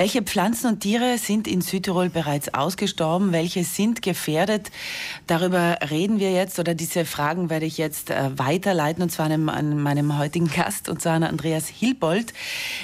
Welche Pflanzen und Tiere sind in Südtirol bereits ausgestorben? Welche sind gefährdet? Darüber reden wir jetzt oder diese Fragen werde ich jetzt äh, weiterleiten und zwar an, meinem heutigen Gast und zwar an Andreas Hilbold.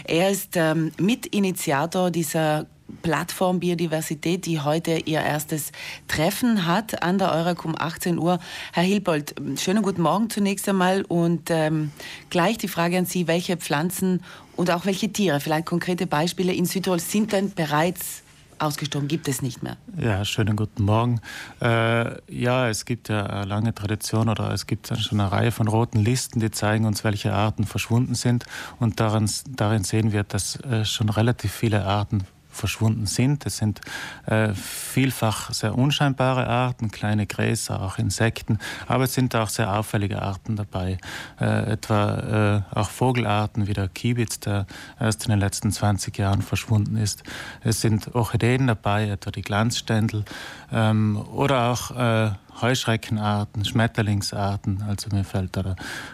Er ist ähm, Mitinitiator dieser Plattform Biodiversität, die heute ihr erstes Treffen hat an der Eurek um 18 Uhr. Herr Hilbold, schönen guten Morgen zunächst einmal und ähm, gleich die Frage an Sie, welche Pflanzen und auch welche Tiere, vielleicht konkrete Beispiele in Südtirol, sind denn bereits ausgestorben, gibt es nicht mehr. Ja, schönen guten Morgen. Äh, ja, es gibt ja eine lange Tradition oder es gibt schon eine Reihe von roten Listen, die zeigen uns, welche Arten verschwunden sind. Und darin, darin sehen wir, dass äh, schon relativ viele Arten verschwunden sind. Es sind äh, vielfach sehr unscheinbare Arten, kleine Gräser, auch Insekten, aber es sind auch sehr auffällige Arten dabei. Äh, etwa äh, auch Vogelarten wie der Kiebitz, der erst in den letzten 20 Jahren verschwunden ist. Es sind Orchideen dabei, etwa die Glanzständel ähm, oder auch äh, Heuschreckenarten, Schmetterlingsarten, also mir fällt da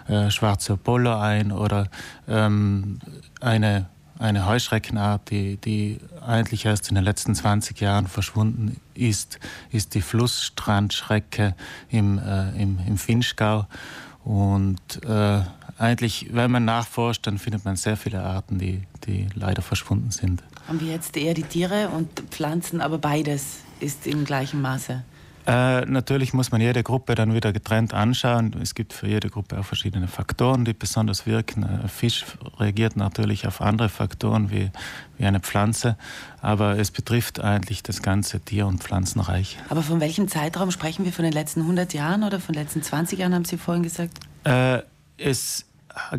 der äh, schwarze Apollo ein oder ähm, eine eine Heuschreckenart, die, die eigentlich erst in den letzten 20 Jahren verschwunden ist, ist die Flussstrandschrecke im, äh, im, im Finchgau. Und äh, eigentlich, wenn man nachforscht, dann findet man sehr viele Arten, die, die leider verschwunden sind. Haben wir jetzt eher die Tiere und Pflanzen, aber beides ist im gleichen Maße? Äh, natürlich muss man jede Gruppe dann wieder getrennt anschauen. Es gibt für jede Gruppe auch verschiedene Faktoren, die besonders wirken. Ein Fisch reagiert natürlich auf andere Faktoren wie, wie eine Pflanze, aber es betrifft eigentlich das ganze Tier- und Pflanzenreich. Aber von welchem Zeitraum sprechen wir? Von den letzten 100 Jahren oder von den letzten 20 Jahren, haben Sie vorhin gesagt? Äh, es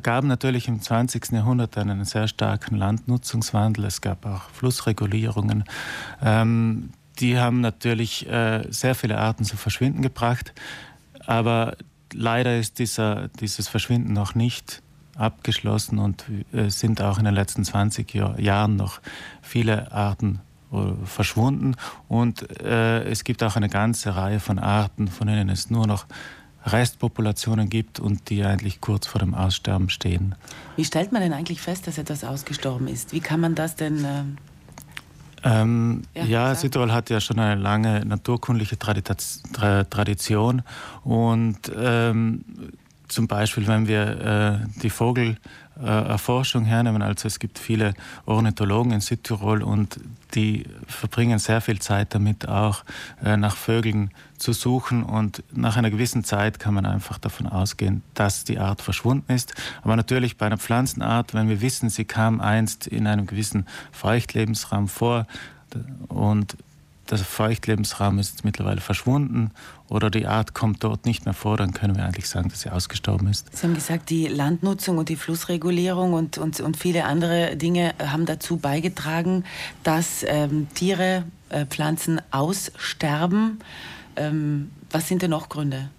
gab natürlich im 20. Jahrhundert einen sehr starken Landnutzungswandel. Es gab auch Flussregulierungen. Ähm, die haben natürlich äh, sehr viele Arten zu verschwinden gebracht, aber leider ist dieser, dieses Verschwinden noch nicht abgeschlossen und äh, sind auch in den letzten 20 Jahr, Jahren noch viele Arten äh, verschwunden und äh, es gibt auch eine ganze Reihe von Arten, von denen es nur noch Restpopulationen gibt und die eigentlich kurz vor dem Aussterben stehen. Wie stellt man denn eigentlich fest, dass etwas ausgestorben ist? Wie kann man das denn äh, ähm, ja, ja Südtirol hat ja schon eine lange naturkundliche Tradition. Und ähm, zum Beispiel, wenn wir äh, die Vogelerforschung hernehmen, also es gibt viele Ornithologen in Südtirol und die verbringen sehr viel Zeit damit, auch äh, nach Vögeln zu suchen und nach einer gewissen Zeit kann man einfach davon ausgehen, dass die Art verschwunden ist. Aber natürlich bei einer Pflanzenart, wenn wir wissen, sie kam einst in einem gewissen Feuchtlebensraum vor und der Feuchtlebensraum ist mittlerweile verschwunden oder die Art kommt dort nicht mehr vor, dann können wir eigentlich sagen, dass sie ausgestorben ist. Sie haben gesagt, die Landnutzung und die Flussregulierung und, und, und viele andere Dinge haben dazu beigetragen, dass ähm, Tiere, äh, Pflanzen aussterben. Ähm, was sind denn noch Gründe?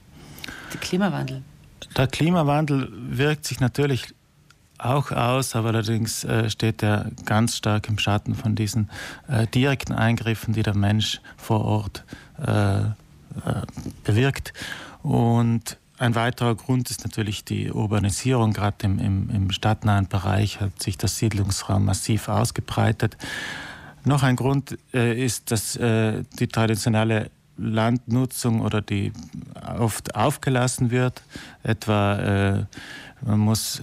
Der Klimawandel. Der Klimawandel wirkt sich natürlich auch aus, aber allerdings äh, steht er ganz stark im Schatten von diesen äh, direkten Eingriffen, die der Mensch vor Ort äh, äh bewirkt. Und ein weiterer Grund ist natürlich die Urbanisierung. Gerade im, im, im stadtnahen Bereich hat sich das Siedlungsraum massiv ausgebreitet. Noch ein Grund äh, ist, dass äh, die traditionelle Landnutzung oder die oft aufgelassen wird, etwa man muss,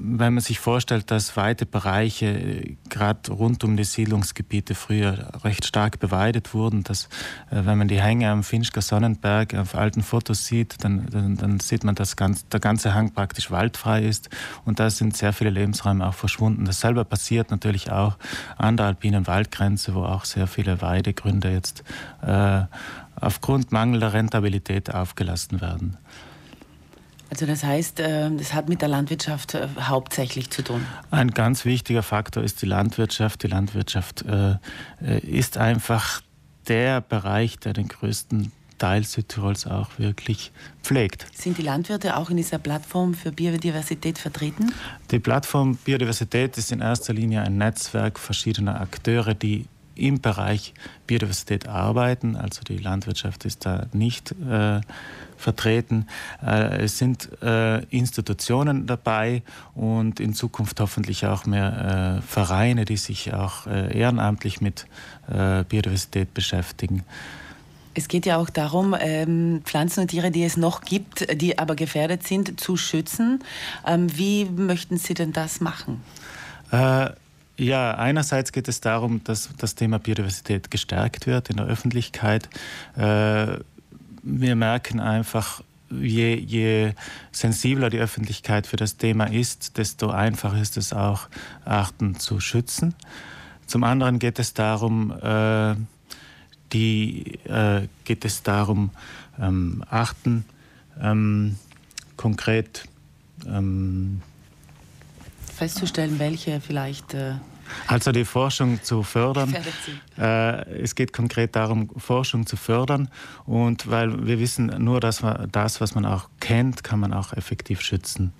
wenn man sich vorstellt, dass weite Bereiche, gerade rund um die Siedlungsgebiete, früher recht stark beweidet wurden, dass, äh, wenn man die Hänge am Finchger Sonnenberg auf alten Fotos sieht, dann, dann, dann sieht man, dass ganz, der ganze Hang praktisch waldfrei ist. Und da sind sehr viele Lebensräume auch verschwunden. Dasselbe passiert natürlich auch an der alpinen Waldgrenze, wo auch sehr viele Weidegründe jetzt äh, aufgrund mangelnder Rentabilität aufgelassen werden. Also das heißt, äh, das hat mit der Landwirtschaft äh, hauptsächlich zu tun. Ein ganz wichtiger Faktor ist die Landwirtschaft. Die Landwirtschaft äh, ist einfach der Bereich, der den größten Teil Südtirols auch wirklich pflegt. Sind die Landwirte auch in dieser Plattform für Biodiversität vertreten? Die Plattform Biodiversität ist in erster Linie ein Netzwerk verschiedener Akteure, die im Bereich Biodiversität arbeiten. Also die Landwirtschaft ist da nicht äh, vertreten. Äh, es sind äh, Institutionen dabei und in Zukunft hoffentlich auch mehr äh, Vereine, die sich auch äh, ehrenamtlich mit äh, Biodiversität beschäftigen. Es geht ja auch darum, ähm, Pflanzen und Tiere, die es noch gibt, die aber gefährdet sind, zu schützen. Ähm, wie möchten Sie denn das machen? Ja, einerseits geht es darum, dass das Thema Biodiversität gestärkt wird in der Öffentlichkeit. Äh, wir merken einfach, je, je, sensibler die Öffentlichkeit für das Thema ist, desto einfacher ist es auch, Arten zu schützen. Zum anderen geht es darum, äh, die, äh, geht es darum, ähm, Arten ähm, konkret ähm, festzustellen, welche vielleicht. Also die Forschung zu fördern. Äh, es geht konkret darum, Forschung zu fördern. Und weil wir wissen, nur dass man das, was man auch kennt, kann man auch effektiv schützen.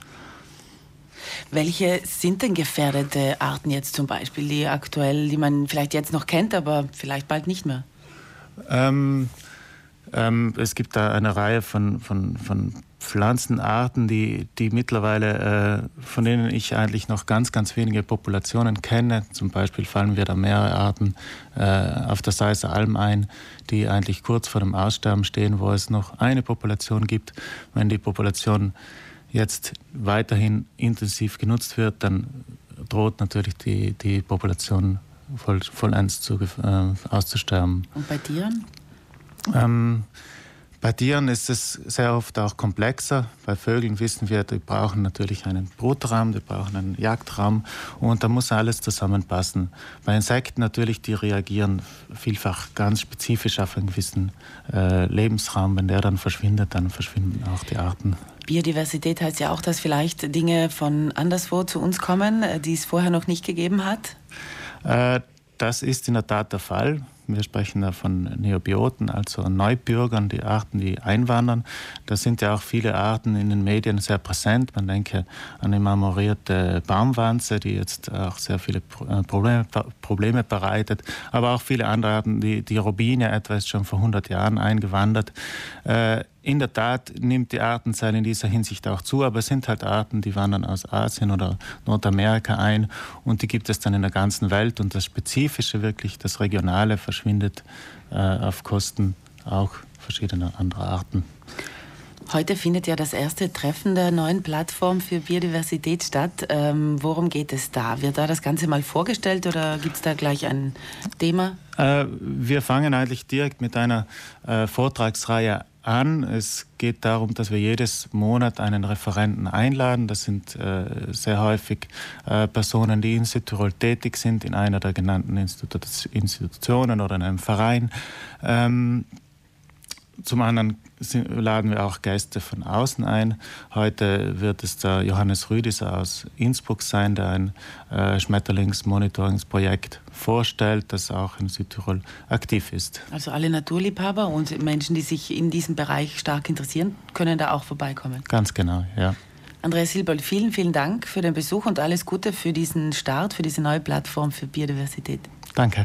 Welche sind denn gefährdete Arten jetzt zum Beispiel, die aktuell, die man vielleicht jetzt noch kennt, aber vielleicht bald nicht mehr? Ähm, ähm, es gibt da eine Reihe von, von, von Pflanzenarten, die, die mittlerweile, äh, von denen ich eigentlich noch ganz, ganz wenige Populationen kenne. Zum Beispiel fallen wir da mehrere Arten äh, auf der Seise Alm ein, die eigentlich kurz vor dem Aussterben stehen, wo es noch eine Population gibt. Wenn die Population jetzt weiterhin intensiv genutzt wird, dann droht natürlich die, die Population voll, vollends zu, äh, auszusterben. Und bei Tieren? Ähm, bei Tieren ist es sehr oft auch komplexer. Bei Vögeln wissen wir, die brauchen natürlich einen Brutraum, die brauchen einen Jagdraum und da muss alles zusammenpassen. Bei Insekten natürlich, die reagieren vielfach ganz spezifisch auf einen gewissen äh, Lebensraum. Wenn der dann verschwindet, dann verschwinden auch die Arten. Biodiversität heißt ja auch, dass vielleicht Dinge von anderswo zu uns kommen, äh, die es vorher noch nicht gegeben hat. Äh, das ist in der Tat der Fall. Wir sprechen da von Neobioten, also Neubürgern, die Arten, die einwandern. Da sind ja auch viele Arten in den Medien sehr präsent. Man denke an die marmorierte Baumwanze, die jetzt auch sehr viele äh, Probleme, Probleme bereitet. Aber auch viele andere Arten. Die, die Robine etwa ist schon vor 100 Jahren eingewandert. Äh, in der Tat nimmt die Artenzahl in dieser Hinsicht auch zu, aber es sind halt Arten, die wandern aus Asien oder Nordamerika ein und die gibt es dann in der ganzen Welt und das Spezifische wirklich, das Regionale verschwindet äh, auf Kosten auch verschiedener anderer Arten. Heute findet ja das erste Treffen der neuen Plattform für Biodiversität statt. Ähm, worum geht es da? Wird da das Ganze mal vorgestellt oder gibt es da gleich ein Thema? Äh, wir fangen eigentlich direkt mit einer äh, Vortragsreihe an. Es geht darum, dass wir jedes Monat einen Referenten einladen. Das sind äh, sehr häufig äh, Personen, die in Südtirol tätig sind, in einer der genannten Institu Institutionen oder in einem Verein. Ähm, zum anderen laden wir auch Gäste von außen ein. Heute wird es der Johannes Rüdiser aus Innsbruck sein, der ein äh, Schmetterlingsmonitoringsprojekt vorstellt, das auch in Südtirol aktiv ist. Also alle Naturliebhaber und Menschen, die sich in diesem Bereich stark interessieren, können da auch vorbeikommen. Ganz genau, ja. Andreas Silbold, vielen, vielen Dank für den Besuch und alles Gute für diesen Start, für diese neue Plattform für Biodiversität. Danke.